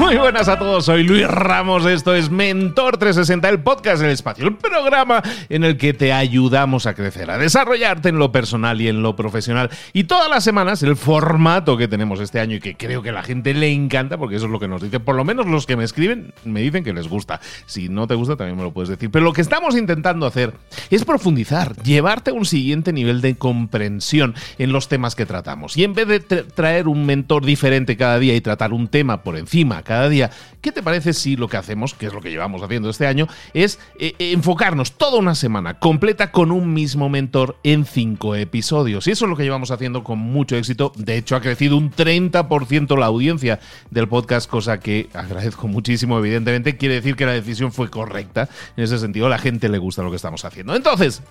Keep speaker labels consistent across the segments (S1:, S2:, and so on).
S1: Muy buenas a todos, soy Luis Ramos, esto es Mentor 360, el podcast del espacio, el programa en el que te ayudamos a crecer, a desarrollarte en lo personal y en lo profesional. Y todas las semanas el formato que tenemos este año y que creo que a la gente le encanta, porque eso es lo que nos dicen, por lo menos los que me escriben me dicen que les gusta. Si no te gusta también me lo puedes decir. Pero lo que estamos intentando hacer es profundizar, llevarte a un siguiente nivel de comprensión en los temas que tratamos. Y en vez de traer un mentor diferente cada día y tratar un tema por encima, cada día. ¿Qué te parece si lo que hacemos, que es lo que llevamos haciendo este año, es eh, enfocarnos toda una semana completa con un mismo mentor en cinco episodios? Y eso es lo que llevamos haciendo con mucho éxito. De hecho, ha crecido un 30% la audiencia del podcast, cosa que agradezco muchísimo, evidentemente. Quiere decir que la decisión fue correcta. En ese sentido, a la gente le gusta lo que estamos haciendo. Entonces,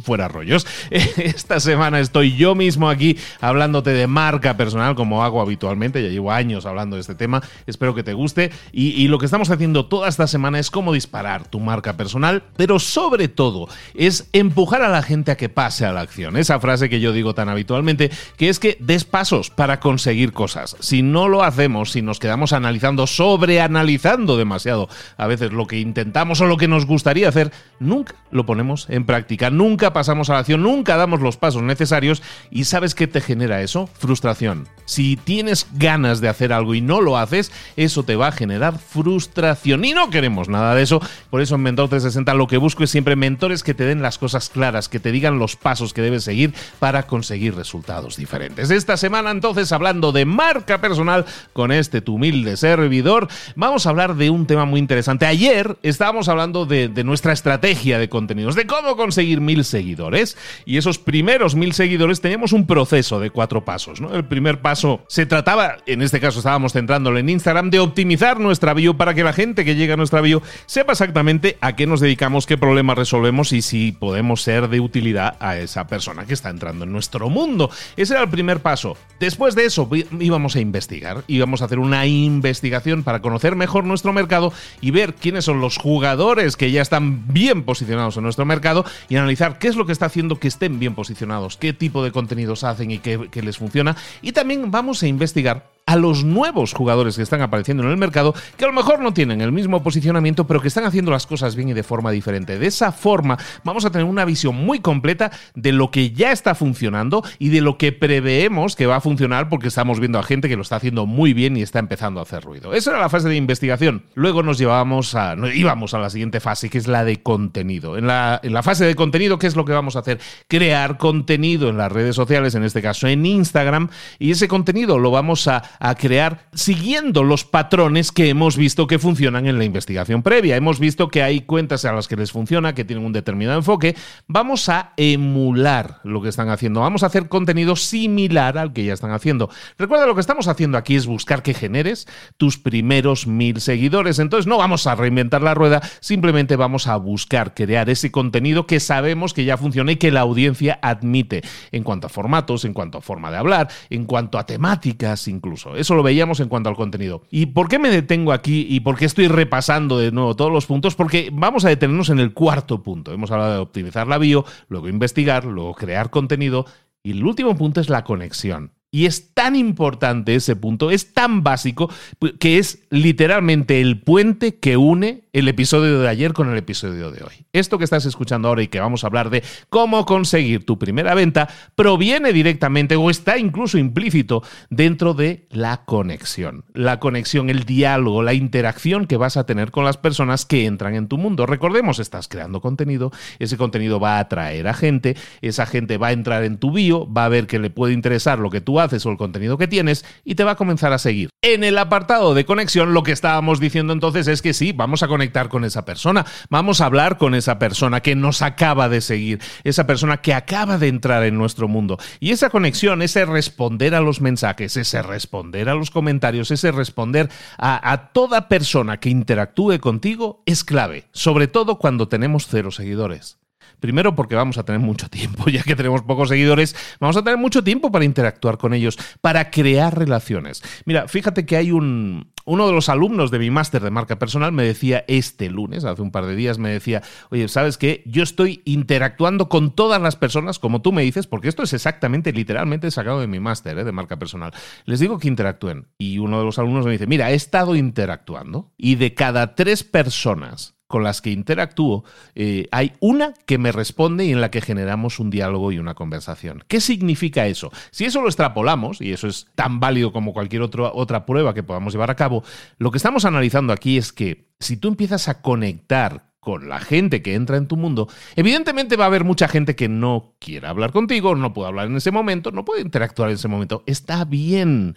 S1: fuera rollos. Esta semana estoy yo mismo aquí hablándote de marca personal como hago habitualmente. Ya llevo años hablando de este tema. Espero que te guste. Y, lo que estamos haciendo toda esta semana es cómo disparar tu marca personal, pero sobre todo es empujar a la gente a que pase a la acción. Esa frase que yo digo tan habitualmente, que es que des pasos para conseguir cosas. Si no lo hacemos, si nos quedamos analizando, sobreanalizando demasiado a veces lo que intentamos o lo que nos gustaría hacer, nunca lo ponemos en práctica, nunca pasamos a la acción, nunca damos los pasos necesarios y ¿sabes qué te genera eso? Frustración. Si tienes ganas de hacer algo y no lo haces, eso te va a generar frustración. Y no queremos nada de eso. Por eso en Mentor 360 lo que busco es siempre mentores que te den las cosas claras, que te digan los pasos que debes seguir para conseguir resultados diferentes. Esta semana entonces hablando de marca personal con este tu humilde servidor, vamos a hablar de un tema muy interesante. Ayer estábamos hablando de, nuestra estrategia de contenidos, de cómo conseguir mil seguidores. Y esos primeros mil seguidores teníamos un proceso de cuatro pasos. El primer paso se trataba, en este caso estábamos centrándolo en Instagram, de optimizar nuestra bio para que la gente que llega a nuestra bio sepa exactamente a qué nos dedicamos, qué problemas resolvemos y si podemos ser de utilidad a esa persona que está entrando en nuestro mundo. Ese era el primer paso. Después de eso íbamos a investigar, íbamos a hacer una investigación para conocer mejor nuestro mercado y ver quiénes son los jugadores que ya están bien posicionados en nuestro mercado y analizar qué es lo que está haciendo que estén bien posicionados, qué tipo de contenidos hacen y qué, qué les funciona. Y también vamos a investigar a los nuevos jugadores que están apareciendo en el mercado, que a lo mejor no tienen el mismo posicionamiento, pero que están haciendo las cosas bien y de forma diferente. De esa forma vamos a tener una visión muy completa de lo que ya está funcionando y de lo que preveemos que va a funcionar porque estamos viendo a gente que lo está haciendo muy bien y está empezando a hacer ruido. Esa era la fase de investigación. Luego nos llevábamos a, íbamos a la siguiente fase, que es la de contenido. En la, en la fase de contenido, ¿qué es lo que vamos a hacer? Crear contenido en las redes sociales, en este caso en Instagram, y ese contenido lo vamos a a crear siguiendo los patrones que hemos visto que funcionan en la investigación previa. Hemos visto que hay cuentas a las que les funciona, que tienen un determinado enfoque. Vamos a emular lo que están haciendo. Vamos a hacer contenido similar al que ya están haciendo. Recuerda, lo que estamos haciendo aquí es buscar que generes tus primeros mil seguidores. Entonces no vamos a reinventar la rueda, simplemente vamos a buscar crear ese contenido que sabemos que ya funciona y que la audiencia admite en cuanto a formatos, en cuanto a forma de hablar, en cuanto a temáticas incluso. Eso lo veíamos en cuanto al contenido. ¿Y por qué me detengo aquí y por qué estoy repasando de nuevo todos los puntos? Porque vamos a detenernos en el cuarto punto. Hemos hablado de optimizar la bio, luego investigar, luego crear contenido y el último punto es la conexión. Y es tan importante ese punto, es tan básico, que es literalmente el puente que une el episodio de ayer con el episodio de hoy. Esto que estás escuchando ahora y que vamos a hablar de cómo conseguir tu primera venta proviene directamente o está incluso implícito dentro de la conexión. La conexión, el diálogo, la interacción que vas a tener con las personas que entran en tu mundo. Recordemos, estás creando contenido, ese contenido va a atraer a gente, esa gente va a entrar en tu bio, va a ver que le puede interesar lo que tú haces o el contenido que tienes y te va a comenzar a seguir. En el apartado de conexión, lo que estábamos diciendo entonces es que sí, vamos a conectar con esa persona, vamos a hablar con esa persona que nos acaba de seguir, esa persona que acaba de entrar en nuestro mundo. Y esa conexión, ese responder a los mensajes, ese responder a los comentarios, ese responder a, a toda persona que interactúe contigo es clave, sobre todo cuando tenemos cero seguidores. Primero porque vamos a tener mucho tiempo, ya que tenemos pocos seguidores, vamos a tener mucho tiempo para interactuar con ellos, para crear relaciones. Mira, fíjate que hay un, uno de los alumnos de mi máster de marca personal me decía este lunes, hace un par de días, me decía, oye, ¿sabes qué? Yo estoy interactuando con todas las personas, como tú me dices, porque esto es exactamente, literalmente sacado de mi máster ¿eh? de marca personal. Les digo que interactúen. Y uno de los alumnos me dice, mira, he estado interactuando y de cada tres personas con las que interactúo, eh, hay una que me responde y en la que generamos un diálogo y una conversación. ¿Qué significa eso? Si eso lo extrapolamos, y eso es tan válido como cualquier otra prueba que podamos llevar a cabo, lo que estamos analizando aquí es que si tú empiezas a conectar con la gente que entra en tu mundo, evidentemente va a haber mucha gente que no quiera hablar contigo, no puede hablar en ese momento, no puede interactuar en ese momento. Está bien.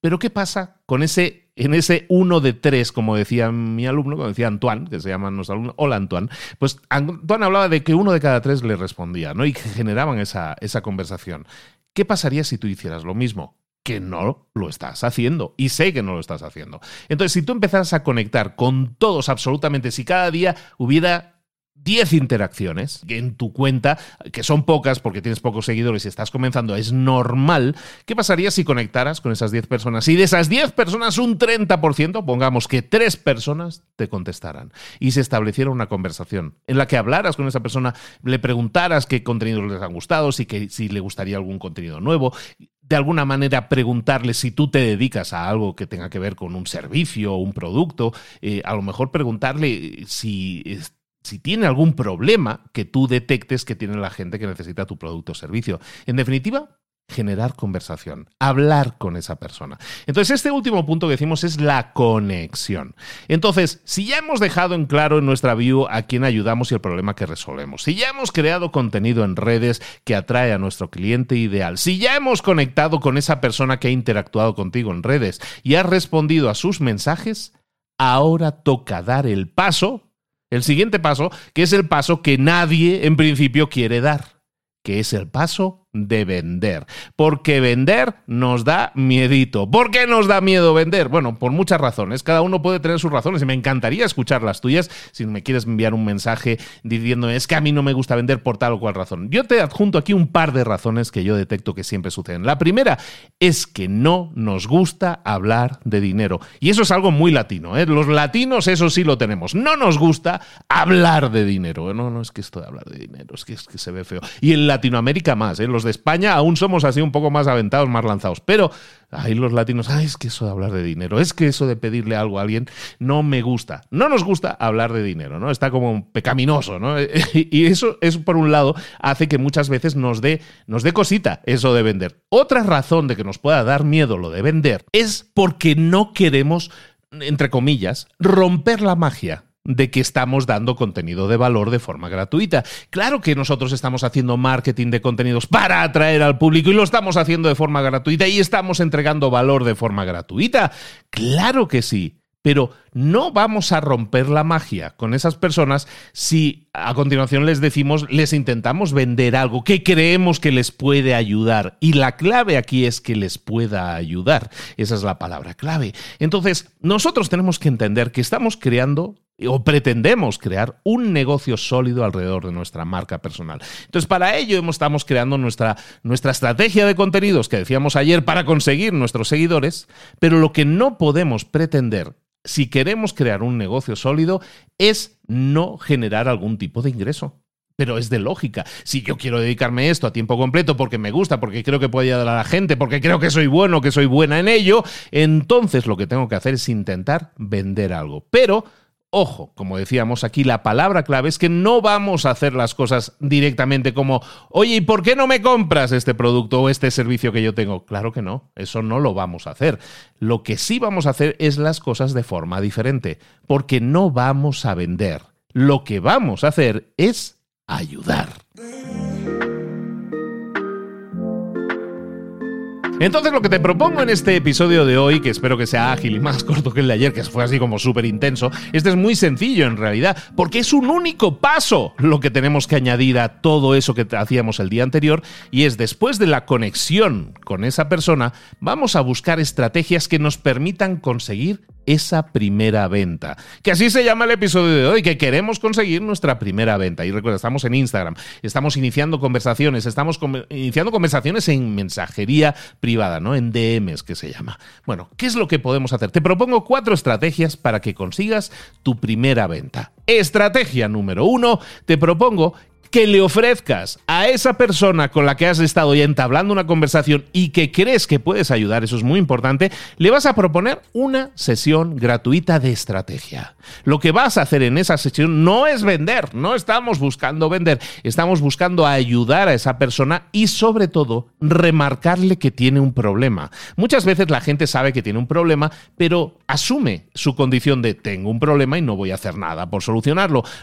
S1: Pero ¿qué pasa con ese, en ese uno de tres, como decía mi alumno, como decía Antoine, que se llama nuestro alumno, hola Antoine, pues Antoine hablaba de que uno de cada tres le respondía, ¿no? Y que generaban esa, esa conversación. ¿Qué pasaría si tú hicieras lo mismo? que no lo estás haciendo. Y sé que no lo estás haciendo. Entonces, si tú empezaras a conectar con todos absolutamente, si cada día hubiera 10 interacciones en tu cuenta, que son pocas porque tienes pocos seguidores y estás comenzando, es normal. ¿Qué pasaría si conectaras con esas 10 personas? Y de esas 10 personas, un 30%, pongamos que 3 personas te contestaran y se estableciera una conversación en la que hablaras con esa persona, le preguntaras qué contenidos les han gustado, si, que, si le gustaría algún contenido nuevo, de alguna manera preguntarle si tú te dedicas a algo que tenga que ver con un servicio o un producto, eh, a lo mejor preguntarle si si tiene algún problema que tú detectes que tiene la gente que necesita tu producto o servicio. En definitiva, generar conversación, hablar con esa persona. Entonces, este último punto que decimos es la conexión. Entonces, si ya hemos dejado en claro en nuestra view a quién ayudamos y el problema que resolvemos, si ya hemos creado contenido en redes que atrae a nuestro cliente ideal, si ya hemos conectado con esa persona que ha interactuado contigo en redes y ha respondido a sus mensajes, ahora toca dar el paso el siguiente paso, que es el paso que nadie en principio quiere dar, que es el paso de vender. Porque vender nos da miedito. ¿Por qué nos da miedo vender? Bueno, por muchas razones. Cada uno puede tener sus razones y me encantaría escuchar las tuyas si me quieres enviar un mensaje diciendo es que a mí no me gusta vender por tal o cual razón. Yo te adjunto aquí un par de razones que yo detecto que siempre suceden. La primera es que no nos gusta hablar de dinero. Y eso es algo muy latino. ¿eh? Los latinos eso sí lo tenemos. No nos gusta hablar de dinero. No, no es que esto de hablar de dinero, es que, es que se ve feo. Y en Latinoamérica más. ¿eh? De España aún somos así un poco más aventados, más lanzados. Pero ahí los latinos, es que eso de hablar de dinero, es que eso de pedirle algo a alguien no me gusta. No nos gusta hablar de dinero, ¿no? Está como pecaminoso, ¿no? Y eso, eso por un lado hace que muchas veces nos nos dé cosita eso de vender. Otra razón de que nos pueda dar miedo lo de vender es porque no queremos, entre comillas, romper la magia de que estamos dando contenido de valor de forma gratuita. Claro que nosotros estamos haciendo marketing de contenidos para atraer al público y lo estamos haciendo de forma gratuita y estamos entregando valor de forma gratuita. Claro que sí. Pero no vamos a romper la magia con esas personas si a continuación les decimos, les intentamos vender algo que creemos que les puede ayudar. Y la clave aquí es que les pueda ayudar. Esa es la palabra clave. Entonces, nosotros tenemos que entender que estamos creando o pretendemos crear un negocio sólido alrededor de nuestra marca personal. Entonces, para ello estamos creando nuestra, nuestra estrategia de contenidos que decíamos ayer para conseguir nuestros seguidores, pero lo que no podemos pretender si queremos crear un negocio sólido es no generar algún tipo de ingreso pero es de lógica. Si yo quiero dedicarme esto a tiempo completo porque me gusta, porque creo que puede ayudar a la gente, porque creo que soy bueno, que soy buena en ello, entonces lo que tengo que hacer es intentar vender algo. Pero Ojo, como decíamos aquí, la palabra clave es que no vamos a hacer las cosas directamente como, oye, ¿y por qué no me compras este producto o este servicio que yo tengo? Claro que no, eso no lo vamos a hacer. Lo que sí vamos a hacer es las cosas de forma diferente, porque no vamos a vender. Lo que vamos a hacer es ayudar. Entonces lo que te propongo en este episodio de hoy, que espero que sea ágil y más corto que el de ayer, que fue así como súper intenso, este es muy sencillo en realidad, porque es un único paso lo que tenemos que añadir a todo eso que hacíamos el día anterior, y es después de la conexión con esa persona, vamos a buscar estrategias que nos permitan conseguir esa primera venta. Que así se llama el episodio de hoy, que queremos conseguir nuestra primera venta. Y recuerda, estamos en Instagram, estamos iniciando conversaciones, estamos iniciando conversaciones en mensajería privada, ¿no? En DMs, que se llama. Bueno, ¿qué es lo que podemos hacer? Te propongo cuatro estrategias para que consigas tu primera venta. Estrategia número uno, te propongo que le ofrezcas a esa persona con la que has estado ya entablando una conversación y que crees que puedes ayudar, eso es muy importante, le vas a proponer una sesión gratuita de estrategia. Lo que vas a hacer en esa sesión no es vender, no estamos buscando vender, estamos buscando ayudar a esa persona y sobre todo remarcarle que tiene un problema. Muchas veces la gente sabe que tiene un problema, pero asume su condición de tengo un problema y no voy a hacer nada por solucionarlo.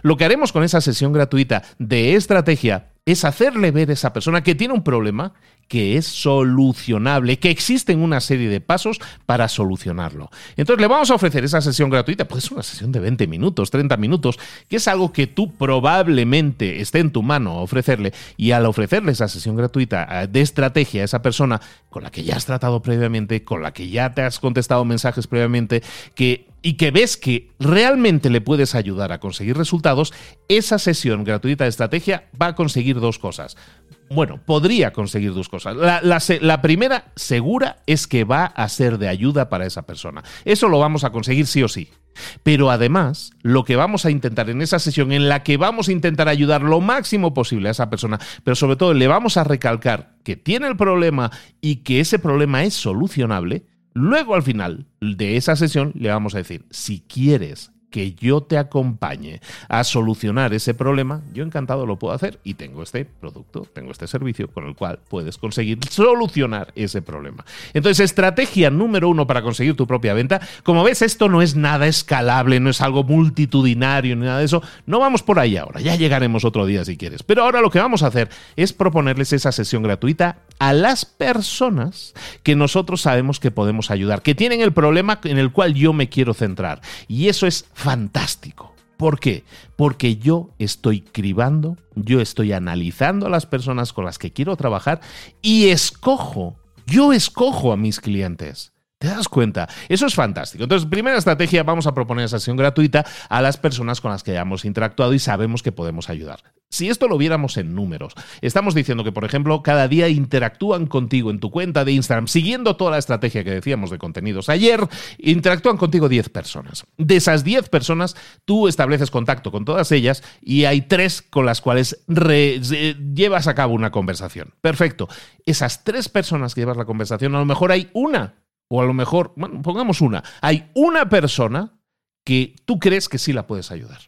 S1: Lo que haremos con esa sesión gratuita de estrategia es hacerle ver a esa persona que tiene un problema que es solucionable, que existen una serie de pasos para solucionarlo. Entonces le vamos a ofrecer esa sesión gratuita, pues una sesión de 20 minutos, 30 minutos, que es algo que tú probablemente esté en tu mano ofrecerle y al ofrecerle esa sesión gratuita eh, de estrategia a esa persona con la que ya has tratado previamente, con la que ya te has contestado mensajes previamente, que y que ves que realmente le puedes ayudar a conseguir resultados, esa sesión gratuita de estrategia va a conseguir dos cosas. Bueno, podría conseguir dos cosas. La, primera, segura, es que va a ser de ayuda para esa persona. Eso lo vamos a conseguir sí o sí. Pero además, lo que vamos a intentar en esa sesión, en la que vamos a intentar ayudar lo máximo posible a esa persona, pero sobre todo le vamos a recalcar que tiene el problema y que ese problema es solucionable, Luego al final de esa sesión le vamos a decir, si quieres que yo te acompañe a solucionar ese problema, yo encantado lo puedo hacer y tengo este producto, tengo este servicio con el cual puedes conseguir solucionar ese problema. Entonces, estrategia número uno para conseguir tu propia venta. Como ves, esto no es nada escalable, no es algo multitudinario ni nada de eso. No vamos por ahí ahora, ya llegaremos otro día si quieres. Pero ahora lo que vamos a hacer es proponerles esa sesión gratuita a las personas que nosotros sabemos que podemos ayudar, que tienen el problema en el cual yo me quiero centrar. Y eso es fantástico. ¿Por qué? Porque yo estoy cribando, yo estoy analizando a las personas con las que quiero trabajar y escojo, yo escojo a mis clientes. ¿Te das cuenta? Eso es fantástico. Entonces, primera estrategia, vamos a proponer esa sesión gratuita a las personas con las que hayamos interactuado y sabemos que podemos ayudar. Si esto lo viéramos en números, estamos diciendo que, por ejemplo, cada día interactúan contigo en tu cuenta de Instagram, siguiendo toda la estrategia que decíamos de contenidos ayer, interactúan contigo 10 personas. De esas 10 personas, tú estableces contacto con todas ellas y hay tres con las cuales llevas a cabo una conversación. Perfecto. Esas tres personas que llevas la conversación, a lo mejor hay una o a lo mejor, bueno, pongamos una, hay una persona que tú crees que sí la puedes ayudar.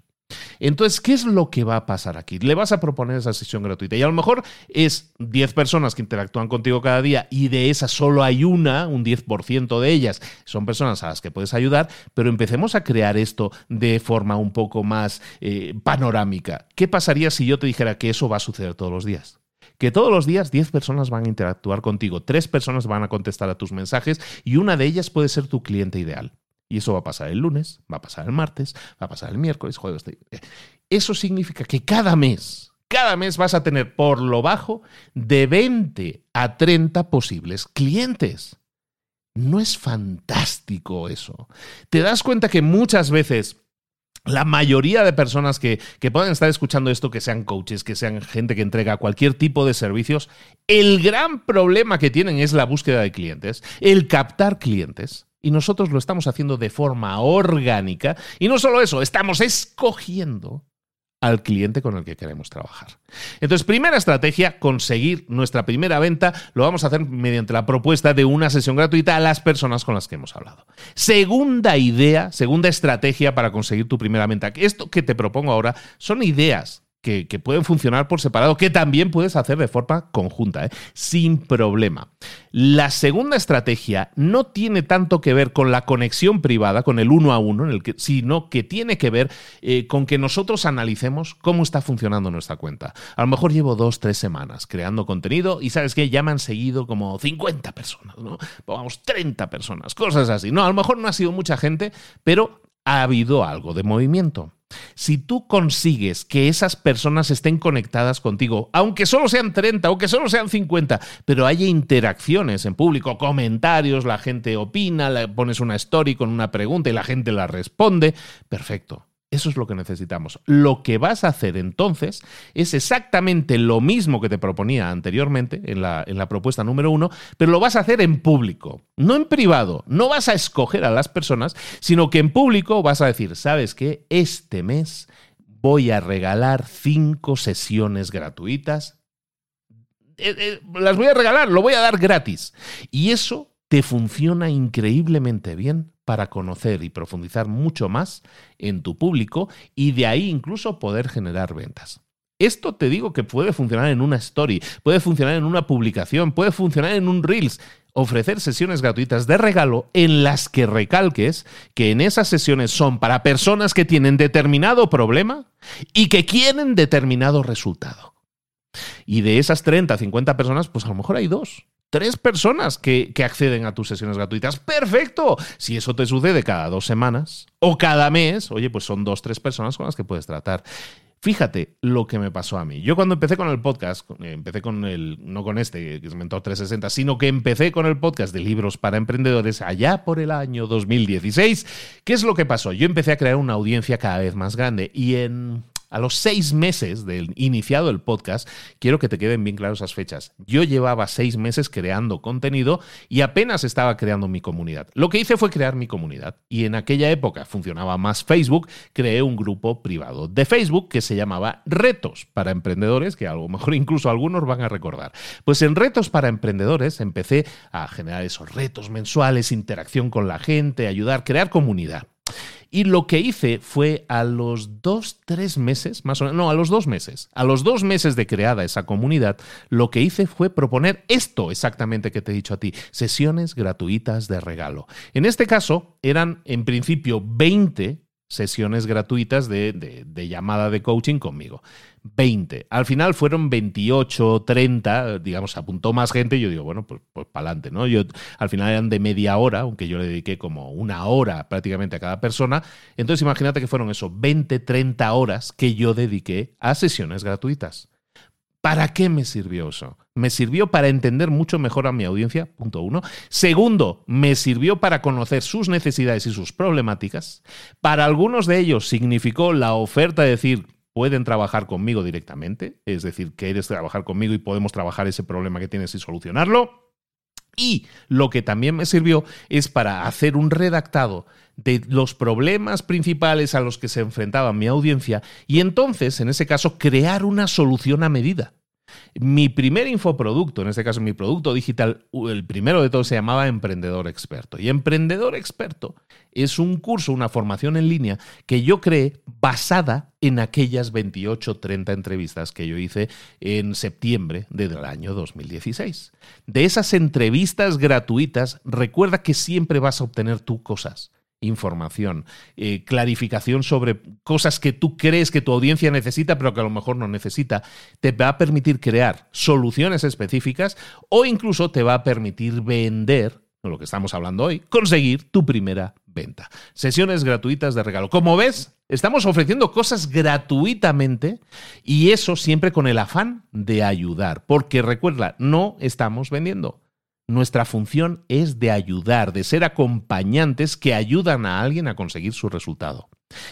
S1: Entonces, ¿qué es lo que va a pasar aquí? Le vas a proponer esa sesión gratuita y a lo mejor es 10 personas que interactúan contigo cada día y de esas solo hay una, un 10% de ellas son personas a las que puedes ayudar, pero empecemos a crear esto de forma un poco más eh, panorámica. ¿Qué pasaría si yo te dijera que eso va a suceder todos los días? Que todos los días 10 personas van a interactuar contigo, 3 personas van a contestar a tus mensajes y una de ellas puede ser tu cliente ideal. Y eso va a pasar el lunes, va a pasar el martes, va a pasar el miércoles, jueves. Eso significa que cada mes, cada mes vas a tener por lo bajo de 20 a 30 posibles clientes. ¿No es fantástico eso? ¿Te das cuenta que muchas veces la mayoría de personas que, que, puedan estar escuchando esto, que sean coaches, que sean gente que entrega cualquier tipo de servicios, el gran problema que tienen es la búsqueda de clientes, el captar clientes. Y nosotros lo estamos haciendo de forma orgánica. Y no solo eso, estamos escogiendo al cliente con el que queremos trabajar. Entonces, primera estrategia, conseguir nuestra primera venta, lo vamos a hacer mediante la propuesta de una sesión gratuita a las personas con las que hemos hablado. Segunda idea, segunda estrategia para conseguir tu primera venta. Esto que te propongo ahora son ideas que, pueden funcionar por separado, que también puedes hacer de forma conjunta, ¿eh? sin problema. La segunda estrategia no tiene tanto que ver con la conexión privada, con el uno a uno, en el que, sino que tiene que ver eh, con que nosotros analicemos cómo está funcionando nuestra cuenta. A lo mejor llevo dos, tres semanas creando contenido y sabes que ya me han seguido como 50 personas, ¿no? Vamos, 30 personas, cosas así. No, a lo mejor no ha sido mucha gente, pero ha habido algo de movimiento. Si tú consigues que esas personas estén conectadas contigo, aunque solo sean 30, aunque solo sean 50, pero haya interacciones en público, comentarios, la gente opina, le pones una story con una pregunta y la gente la responde, perfecto. Eso es lo que necesitamos. Lo que vas a hacer entonces es exactamente lo mismo que te proponía anteriormente en la, en la, propuesta número uno, pero lo vas a hacer en público, no en privado. No vas a escoger a las personas, sino que en público vas a decir, ¿sabes qué? Este mes voy a regalar cinco sesiones gratuitas. Eh, eh, las voy a regalar, lo voy a dar gratis. Y eso te funciona increíblemente bien para conocer y profundizar mucho más en tu público y de ahí incluso poder generar ventas. Esto te digo que puede funcionar en una story, puede funcionar en una publicación, puede funcionar en un Reels. Ofrecer sesiones gratuitas de regalo en las que recalques que en esas sesiones son para personas que tienen determinado problema y que quieren determinado resultado. Y de esas 30, 50 personas, pues a lo mejor hay dos tres personas que, acceden a tus sesiones gratuitas. ¡Perfecto! Si eso te sucede cada dos semanas o cada mes, oye, pues son dos, tres personas con las que puedes tratar. Fíjate lo que me pasó a mí. Yo cuando empecé con el podcast, empecé con el, no con este, que es Mentor 360, sino que empecé con el podcast de libros para emprendedores allá por el año 2016. ¿Qué es lo que pasó? Yo empecé a crear una audiencia cada vez más grande y en a los seis meses del iniciado el podcast, quiero que te queden bien claras esas fechas. Yo llevaba seis meses creando contenido y apenas estaba creando mi comunidad. Lo que hice fue crear mi comunidad y en aquella época funcionaba más Facebook, creé un grupo privado de Facebook que se llamaba Retos para Emprendedores, que a lo mejor incluso algunos van a recordar. Pues en Retos para Emprendedores empecé a generar esos retos mensuales, interacción con la gente, ayudar, crear comunidad. Y lo que hice fue a los dos, tres meses, más o menos, no, a los dos meses, a los dos meses de creada esa comunidad, lo que hice fue proponer esto exactamente que te he dicho a ti, sesiones gratuitas de regalo. En este caso, eran en principio 20 sesiones gratuitas de, llamada de coaching conmigo. 20. Al final fueron 28, 30, digamos, apuntó más gente y yo digo, bueno, pues, pues para adelante, ¿no? Yo, al final eran de media hora, aunque yo le dediqué como una hora prácticamente a cada persona. Entonces imagínate que fueron eso, 20, 30 horas que yo dediqué a sesiones gratuitas. ¿Para qué me sirvió eso? Me sirvió para entender mucho mejor a mi audiencia, punto uno. Segundo, me sirvió para conocer sus necesidades y sus problemáticas. Para algunos de ellos significó la oferta de decir, pueden trabajar conmigo directamente, es decir, quieres trabajar conmigo y podemos trabajar ese problema que tienes y solucionarlo. Y lo que también me sirvió es para hacer un redactado de los problemas principales a los que se enfrentaba mi audiencia y entonces, en ese caso, crear una solución a medida. Mi primer infoproducto, en este caso mi producto digital, el primero de todos se llamaba Emprendedor Experto. Y Emprendedor Experto es un curso, una formación en línea que yo creé basada en aquellas 28 30 entrevistas que yo hice en septiembre del año 2016. De esas entrevistas gratuitas, recuerda que siempre vas a obtener tú cosas información, eh, clarificación sobre cosas que tú crees que tu audiencia necesita, pero que a lo mejor no necesita, te va a permitir crear soluciones específicas o incluso te va a permitir vender, lo que estamos hablando hoy, conseguir tu primera venta. Sesiones gratuitas de regalo. Como ves, estamos ofreciendo cosas gratuitamente y eso siempre con el afán de ayudar, porque recuerda, no estamos vendiendo. Nuestra función es de ayudar, de ser acompañantes que ayudan a alguien a conseguir su resultado.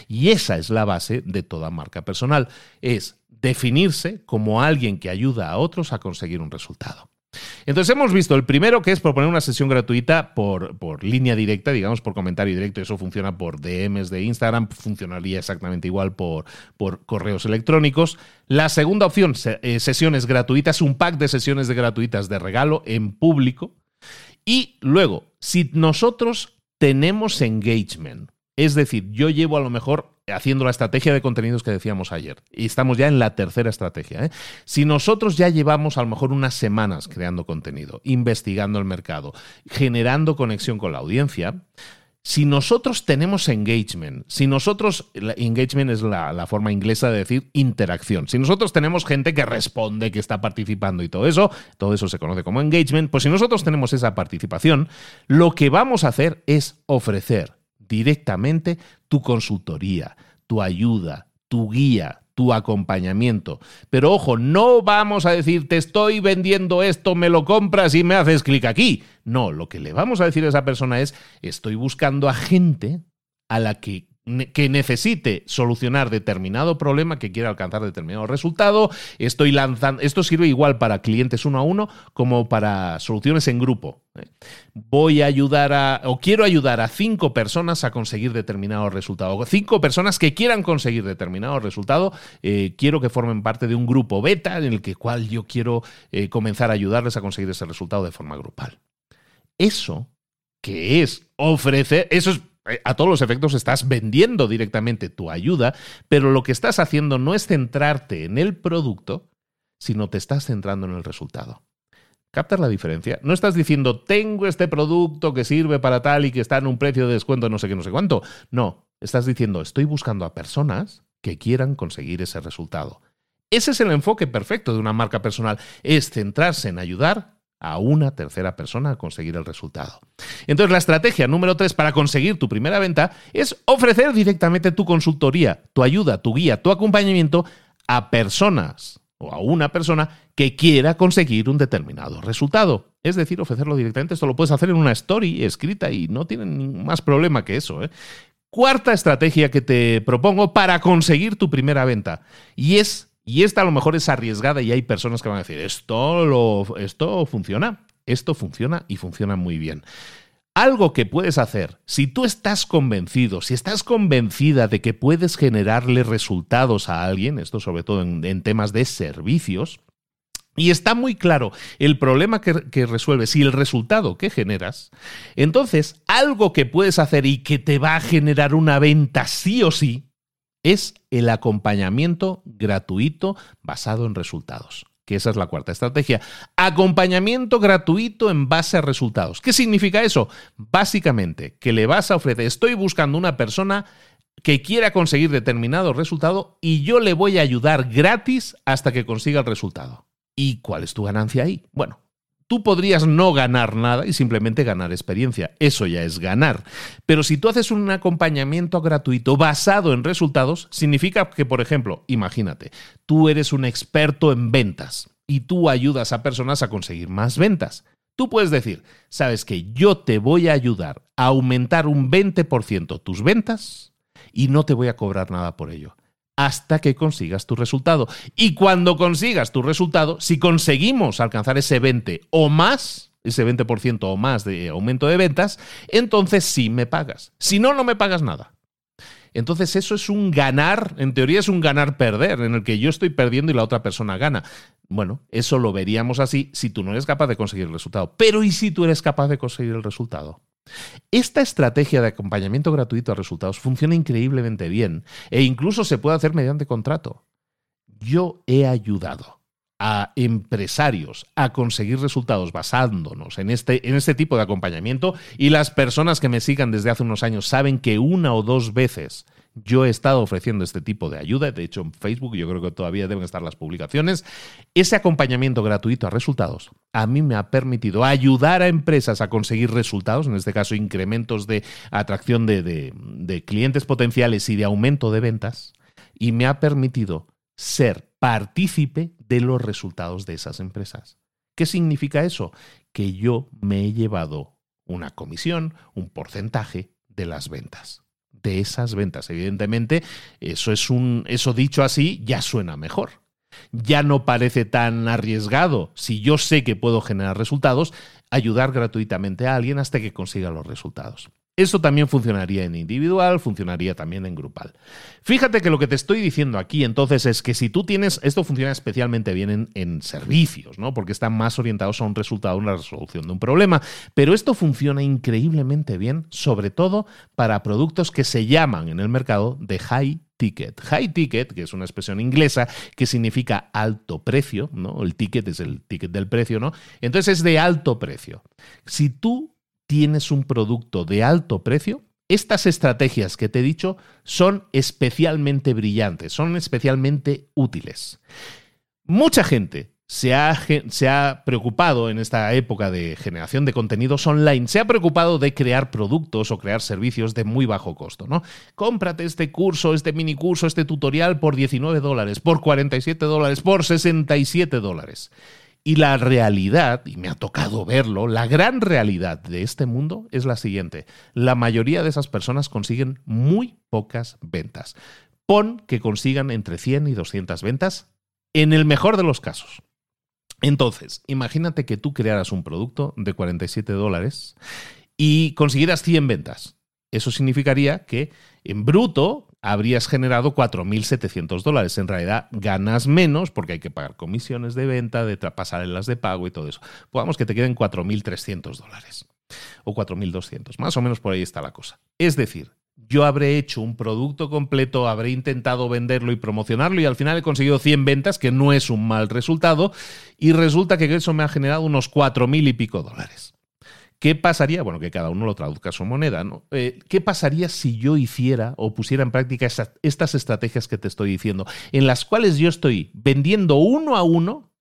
S1: Y esa es la base de toda marca personal, es definirse como alguien que ayuda a otros a conseguir un resultado. Entonces hemos visto el primero que es proponer una sesión gratuita por, por, línea directa, digamos por comentario directo, eso funciona por DMs de Instagram, funcionaría exactamente igual por, por correos electrónicos. La segunda opción, eh, sesiones gratuitas, un pack de sesiones de gratuitas de regalo en público. Y luego, si nosotros tenemos engagement, es decir, yo llevo a lo mejor haciendo la estrategia de contenidos que decíamos ayer. Y estamos ya en la tercera estrategia. ¿eh? Si nosotros ya llevamos a lo mejor unas semanas creando contenido, investigando el mercado, generando conexión con la audiencia, si nosotros tenemos engagement, si nosotros, engagement es la, la, forma inglesa de decir interacción, si nosotros tenemos gente que responde, que está participando y todo eso, todo eso se conoce como engagement, pues si nosotros tenemos esa participación, lo que vamos a hacer es ofrecer directamente tu consultoría, tu ayuda, tu guía, tu acompañamiento. Pero ojo, no vamos a decir, te estoy vendiendo esto, me lo compras y me haces clic aquí. No, lo que le vamos a decir a esa persona es, estoy buscando a gente a la que que necesite solucionar determinado problema, que quiera alcanzar determinado resultado. Estoy lanzando. Esto sirve igual para clientes uno a uno como para soluciones en grupo. ¿eh? Voy a ayudar a. o quiero ayudar a cinco personas a conseguir determinado resultado. Cinco personas que quieran conseguir determinado resultado. Eh, quiero que formen parte de un grupo beta en el que cual yo quiero eh, comenzar a ayudarles a conseguir ese resultado de forma grupal. Eso que es ofrecer, eso es a todos los efectos estás vendiendo directamente tu ayuda, pero lo que estás haciendo no es centrarte en el producto, sino te estás centrando en el resultado. ¿Captas la diferencia? No estás diciendo, tengo este producto que sirve para tal y que está en un precio de descuento, no sé qué, no sé cuánto. No, estás diciendo, estoy buscando a personas que quieran conseguir ese resultado. Ese es el enfoque perfecto de una marca personal, es centrarse en ayudar a una tercera persona a conseguir el resultado. Entonces, la estrategia número tres para conseguir tu primera venta es ofrecer directamente tu consultoría, tu ayuda, tu guía, tu acompañamiento a personas o a una persona que quiera conseguir un determinado resultado. Es decir, ofrecerlo directamente. Esto lo puedes hacer en una story escrita y no tiene más problema que eso. ¿eh? Cuarta estrategia que te propongo para conseguir tu primera venta y es y esta a lo mejor es arriesgada y hay personas que van a decir, esto, lo, esto funciona, esto funciona y funciona muy bien. Algo que puedes hacer, si tú estás convencido, si estás convencida de que puedes generarle resultados a alguien, esto sobre todo en, temas de servicios, y está muy claro el problema que, que, resuelves y el resultado que generas, entonces algo que puedes hacer y que te va a generar una venta sí o sí, es el acompañamiento gratuito basado en resultados que esa es la cuarta estrategia. Acompañamiento gratuito en base a resultados. ¿Qué significa eso? Básicamente, que le vas a ofrecer, estoy buscando una persona que quiera conseguir determinado resultado y yo le voy a ayudar gratis hasta que consiga el resultado. ¿Y cuál es tu ganancia ahí? Bueno, Tú podrías no ganar nada y simplemente ganar experiencia. Eso ya es ganar. Pero si tú haces un acompañamiento gratuito basado en resultados, significa que, por ejemplo, imagínate, tú eres un experto en ventas y tú ayudas a personas a conseguir más ventas. Tú puedes decir, sabes que yo te voy a ayudar a aumentar un 20% tus ventas y no te voy a cobrar nada por ello hasta que consigas tu resultado. Y cuando consigas tu resultado, si conseguimos alcanzar ese 20 o más, ese 20% o más de aumento de ventas, entonces sí me pagas. Si no, no me pagas nada. Entonces eso es un ganar, en teoría es un ganar-perder, en el que yo estoy perdiendo y la otra persona gana. Bueno, eso lo veríamos así si tú no eres capaz de conseguir el resultado. Pero ¿y si tú eres capaz de conseguir el resultado? Esta estrategia de acompañamiento gratuito a resultados funciona increíblemente bien e incluso se puede hacer mediante contrato. Yo he ayudado a empresarios a conseguir resultados basándonos en este, en este tipo de acompañamiento y las personas que me sigan desde hace unos años saben que una o dos veces yo he estado ofreciendo este tipo de ayuda, de hecho en Facebook yo creo que todavía deben estar las publicaciones. Ese acompañamiento gratuito a resultados a mí me ha permitido ayudar a empresas a conseguir resultados, en este caso incrementos de atracción de, de clientes potenciales y de aumento de ventas, y me ha permitido ser partícipe de los resultados de esas empresas. ¿Qué significa eso? Que yo me he llevado una comisión, un porcentaje de las ventas de esas ventas. Evidentemente, eso es un eso dicho así ya suena mejor. Ya no parece tan arriesgado si yo sé que puedo generar resultados, ayudar gratuitamente a alguien hasta que consiga los resultados. Eso también funcionaría en individual, funcionaría también en grupal. Fíjate que lo que te estoy diciendo aquí entonces es que si tú tienes, esto funciona especialmente bien en, servicios, ¿no? Porque están más orientados a un resultado, una resolución de un problema, pero esto funciona increíblemente bien, sobre todo para productos que se llaman en el mercado de high ticket. High ticket, que es una expresión inglesa que significa alto precio, ¿no? El ticket es el ticket del precio, ¿no? Entonces es de alto precio. Si tú tienes un producto de alto precio, estas estrategias que te he dicho son especialmente brillantes, son especialmente útiles. Mucha gente se ha, se ha, preocupado en esta época de generación de contenidos online, se ha preocupado de crear productos o crear servicios de muy bajo costo, ¿no? Cómprate este curso, este mini curso, este tutorial por 19 dólares, por 47 dólares, por 67 dólares. Y la realidad, y me ha tocado verlo, la gran realidad de este mundo es la siguiente. La mayoría de esas personas consiguen muy pocas ventas. Pon que consigan entre 100 y 200 ventas en el mejor de los casos. Entonces, imagínate que tú crearas un producto de 47 dólares y consiguieras 100 ventas. Eso significaría que en bruto habrías generado 4.700 dólares. En realidad ganas menos porque hay que pagar comisiones de venta, de pasarelas de pago y todo eso. Podamos que te queden 4.300 dólares o 4.200. Más o menos por ahí está la cosa. Es decir, yo habré hecho un producto completo, habré intentado venderlo y promocionarlo y al final he conseguido 100 ventas, que no es un mal resultado, y resulta que eso me ha generado unos 4.000 y pico dólares. ¿Qué pasaría? Bueno, que cada uno lo traduzca a su moneda, ¿no? Eh, ¿Qué pasaría si yo hiciera o pusiera en práctica estas estrategias que te estoy diciendo, en las cuales yo estoy vendiendo uno a uno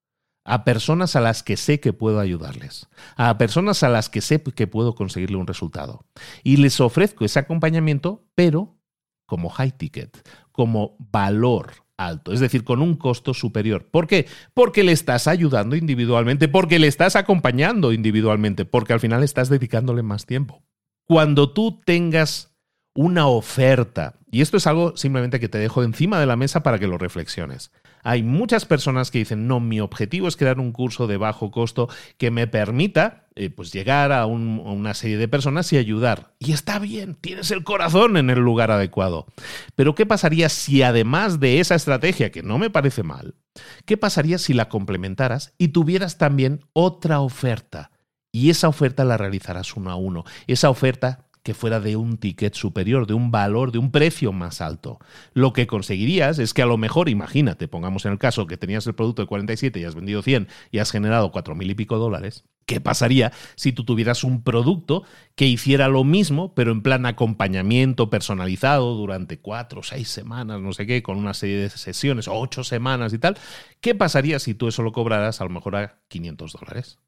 S1: a personas a las que sé que puedo ayudarles, a personas a las que sé que puedo conseguirle un resultado? Y les ofrezco ese acompañamiento, pero como high ticket, como valor alto, es decir, con un costo superior. ¿Por qué? Porque le estás ayudando individualmente, porque le estás acompañando individualmente, porque al final estás dedicándole más tiempo. Cuando tú tengas una oferta, y esto es algo simplemente que te dejo encima de la mesa para que lo reflexiones. Hay muchas personas que dicen, no, mi objetivo es crear un curso de bajo costo que me permita eh, pues llegar a, a, una serie de personas y ayudar. Y está bien, tienes el corazón en el lugar adecuado. Pero ¿qué pasaría si además de esa estrategia, que no me parece mal, qué pasaría si la complementaras y tuvieras también otra oferta? Y esa oferta la realizarás uno a uno. Esa oferta que fuera de un ticket superior, de un valor, de un precio más alto. Lo que conseguirías es que a lo mejor, imagínate, pongamos en el caso que tenías el producto de 47 y has vendido 100 y has generado 4 mil y pico dólares, ¿Qué pasaría si tú tuvieras un producto que hiciera lo mismo, pero en plan acompañamiento personalizado durante cuatro o seis semanas, no sé qué, con una serie de sesiones, ocho semanas y tal? ¿Qué pasaría si tú eso lo cobraras a lo mejor a 500 dólares?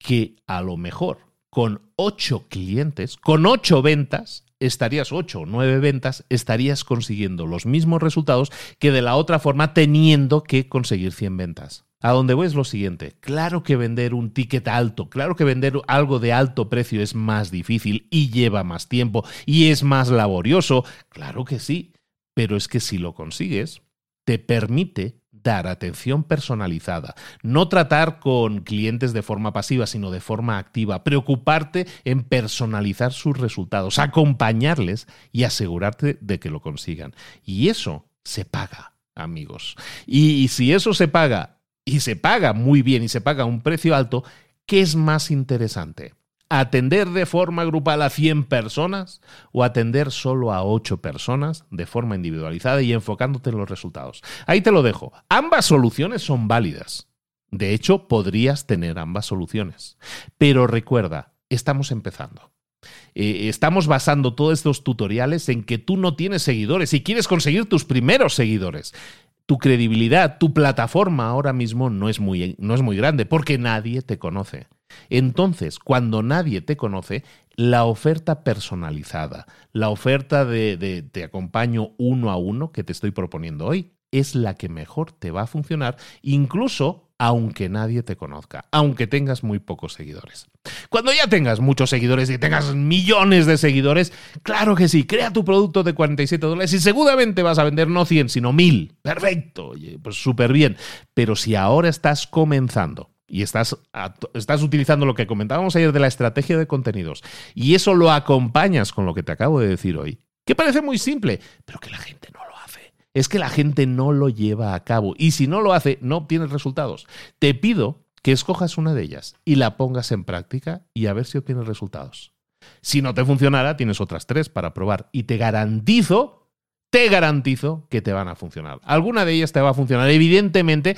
S1: Que a lo mejor con ocho clientes, con ocho ventas, estarías ocho o nueve ventas, estarías consiguiendo los mismos resultados que de la otra forma teniendo que conseguir 100 ventas. A donde voy es lo siguiente, claro que vender un ticket alto, claro que vender algo de alto precio es más difícil y lleva más tiempo y es más laborioso, claro que sí, pero es que si lo consigues, te permite dar atención personalizada, no tratar con clientes de forma pasiva, sino de forma activa, preocuparte en personalizar sus resultados, acompañarles y asegurarte de que lo consigan. Y eso se paga, amigos. Y, si eso se paga, y se paga muy bien y se paga a un precio alto, ¿qué es más interesante? Atender de forma grupal a 100 personas o atender solo a 8 personas de forma individualizada y enfocándote en los resultados. Ahí te lo dejo. Ambas soluciones son válidas. De hecho, podrías tener ambas soluciones. Pero recuerda, estamos empezando. Eh, estamos basando todos estos tutoriales en que tú no tienes seguidores y quieres conseguir tus primeros seguidores tu credibilidad, tu plataforma ahora mismo no es muy, no es muy grande porque nadie te conoce. Entonces, cuando nadie te conoce, la oferta personalizada, la oferta de, de, te acompaño uno a uno que te estoy proponiendo hoy, es la que mejor te va a funcionar, incluso aunque nadie te conozca, aunque tengas muy pocos seguidores. Cuando ya tengas muchos seguidores y tengas millones de seguidores, claro que sí, crea tu producto de 47 dólares y seguramente vas a vender no 100, sino 1000. Perfecto, pues súper bien. Pero si ahora estás comenzando y estás, estás utilizando lo que comentábamos ayer de la estrategia de contenidos y eso lo acompañas con lo que te acabo de decir hoy, que parece muy simple, pero que la gente no lo hace. Es que la gente no lo lleva a cabo y si no lo hace, no obtienes resultados. Te pido que escojas una de ellas y la pongas en práctica y a ver si obtienes resultados. Si no te funcionara, tienes otras tres para probar y te garantizo te garantizo que te van a funcionar. Alguna de ellas te va a funcionar. Evidentemente,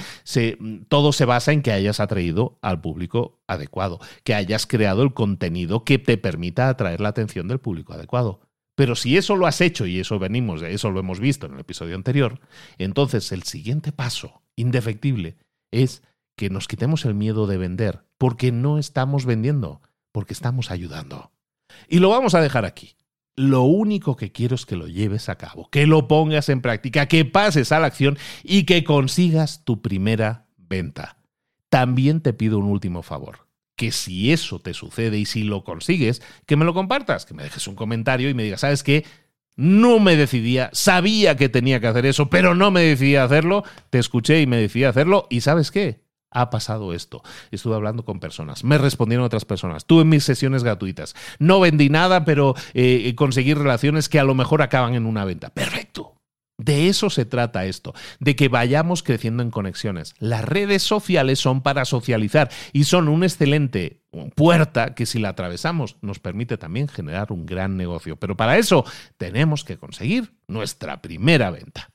S1: todo se basa en que hayas atraído al público adecuado, que hayas creado el contenido que te permita atraer la atención del público adecuado. Pero si eso lo has hecho y eso venimos, eso lo hemos visto en el episodio anterior, entonces el siguiente paso, indefectible, es que nos quitemos el miedo de vender, porque no estamos vendiendo, porque estamos ayudando. Y lo vamos a dejar aquí. Lo único que quiero es que lo lleves a cabo, que lo pongas en práctica, que pases a la acción y que consigas tu primera venta. También te pido un último favor, que si eso te sucede y si lo consigues, que me lo compartas, que me dejes un comentario y me digas, ¿sabes qué? No me decidía, sabía que tenía que hacer eso, pero no me decidía hacerlo, te escuché y me decidí hacerlo y ¿sabes qué? Ha pasado esto. Estuve hablando con personas, me respondieron otras personas, tuve mis sesiones gratuitas, no vendí nada, pero eh, conseguí relaciones que a lo mejor acaban en una venta. Perfecto. De eso se trata esto, de que vayamos creciendo en conexiones. Las redes sociales son para socializar y son un excelente puerta que si la atravesamos nos permite también generar un gran negocio. Pero para eso tenemos que conseguir nuestra primera venta.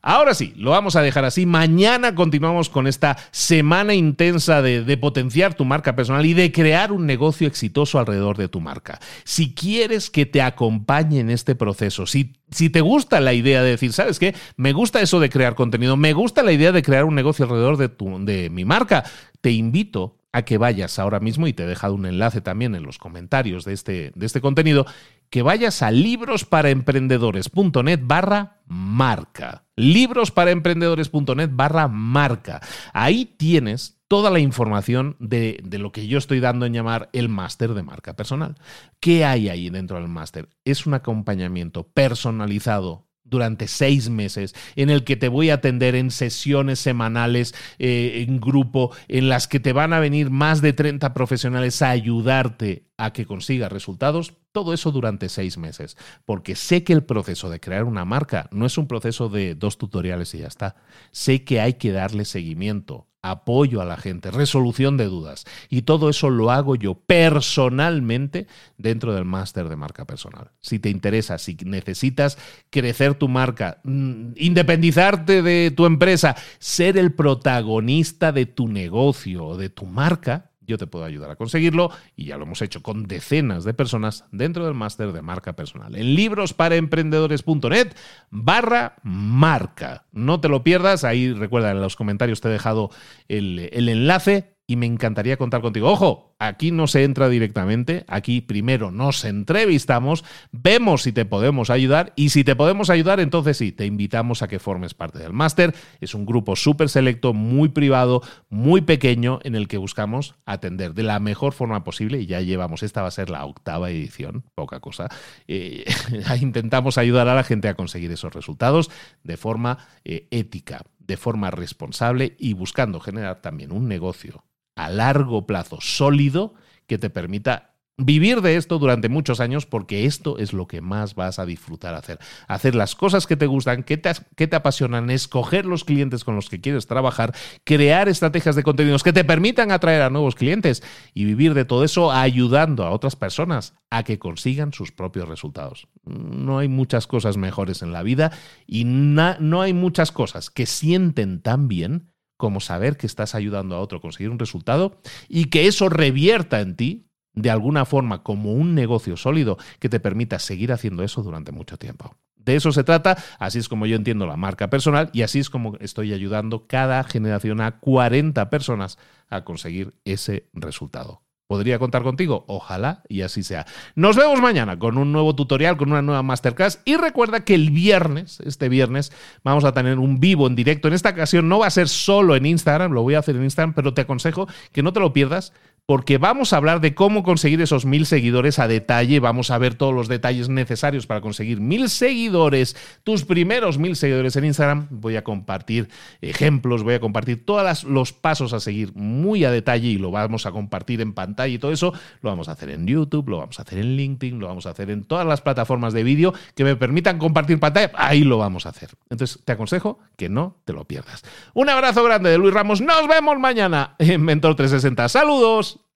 S1: Ahora sí, lo vamos a dejar así. Mañana continuamos con esta semana intensa de, potenciar tu marca personal y de crear un negocio exitoso alrededor de tu marca. Si quieres que te acompañe en este proceso, si, si te gusta la idea de decir, ¿sabes qué? Me gusta eso de crear contenido, me gusta la idea de crear un negocio alrededor de, tu, de mi marca, te invito a que vayas ahora mismo, y te he dejado un enlace también en los comentarios de este, de este contenido, que vayas a librosparaemprendedores.net barra marca. Librosparaemprendedores.net barra marca. Ahí tienes toda la información de, de, lo que yo estoy dando en llamar el máster de marca personal. ¿Qué hay ahí dentro del máster? Es un acompañamiento personalizado durante seis meses, en el que te voy a atender en sesiones semanales, eh, en grupo, en las que te van a venir más de 30 profesionales a ayudarte a que consigas resultados, todo eso durante seis meses, porque sé que el proceso de crear una marca no es un proceso de dos tutoriales y ya está. Sé que hay que darle seguimiento, apoyo a la gente, resolución de dudas. Y todo eso lo hago yo personalmente dentro del máster de marca personal. Si te interesa, si necesitas crecer tu marca, mm, independizarte de tu empresa, ser el protagonista de tu negocio o de tu marca, yo te puedo ayudar a conseguirlo y ya lo hemos hecho con decenas de personas dentro del máster de marca personal. En librosparaemprendedores.net barra marca. No te lo pierdas, ahí recuerda en los comentarios te he dejado el, el enlace y me encantaría contar contigo. Ojo, aquí no se entra directamente, aquí primero nos entrevistamos, vemos si te podemos ayudar y si te podemos ayudar, entonces sí, te invitamos a que formes parte del máster. Es un grupo súper selecto, muy privado, muy pequeño, en el que buscamos atender de la mejor forma posible y ya llevamos, esta va a ser la octava edición, poca cosa. Eh, intentamos ayudar a la gente a conseguir esos resultados de forma eh, ética de forma responsable y buscando generar también un negocio a largo plazo sólido que te permita vivir de esto durante muchos años porque esto es lo que más vas a disfrutar hacer. Hacer las cosas que te gustan, que te, que te apasionan, escoger los clientes con los que quieres trabajar, crear estrategias de contenidos que te permitan atraer a nuevos clientes y vivir de todo eso ayudando a otras personas a que consigan sus propios resultados. No hay muchas cosas mejores en la vida y no hay muchas cosas que sienten tan bien como saber que estás ayudando a otro a conseguir un resultado y que eso revierta en ti de alguna forma como un negocio sólido que te permita seguir haciendo eso durante mucho tiempo. De eso se trata, así es como yo entiendo la marca personal y así es como estoy ayudando cada generación a 40 personas a conseguir ese resultado. ¿Podría contar contigo? Ojalá y así sea. Nos vemos mañana con un nuevo tutorial, con una nueva masterclass. Y recuerda que el viernes, este viernes, vamos a tener un vivo en directo. En esta ocasión no va a ser solo en Instagram, lo voy a hacer en Instagram, pero te aconsejo que no te lo pierdas porque vamos a hablar de cómo conseguir esos mil seguidores a detalle, vamos a ver todos los detalles necesarios para conseguir mil seguidores, tus primeros mil seguidores en Instagram, voy a compartir ejemplos, voy a compartir todos los pasos a seguir muy a detalle y lo vamos a compartir en pantalla y todo eso, lo vamos a hacer en YouTube, lo vamos a hacer en LinkedIn, lo vamos a hacer en todas las plataformas de vídeo que me permitan compartir pantalla, ahí lo vamos a hacer. Entonces te aconsejo que no te lo pierdas. Un abrazo grande de Luis Ramos, nos vemos mañana en Mentor 360. Saludos.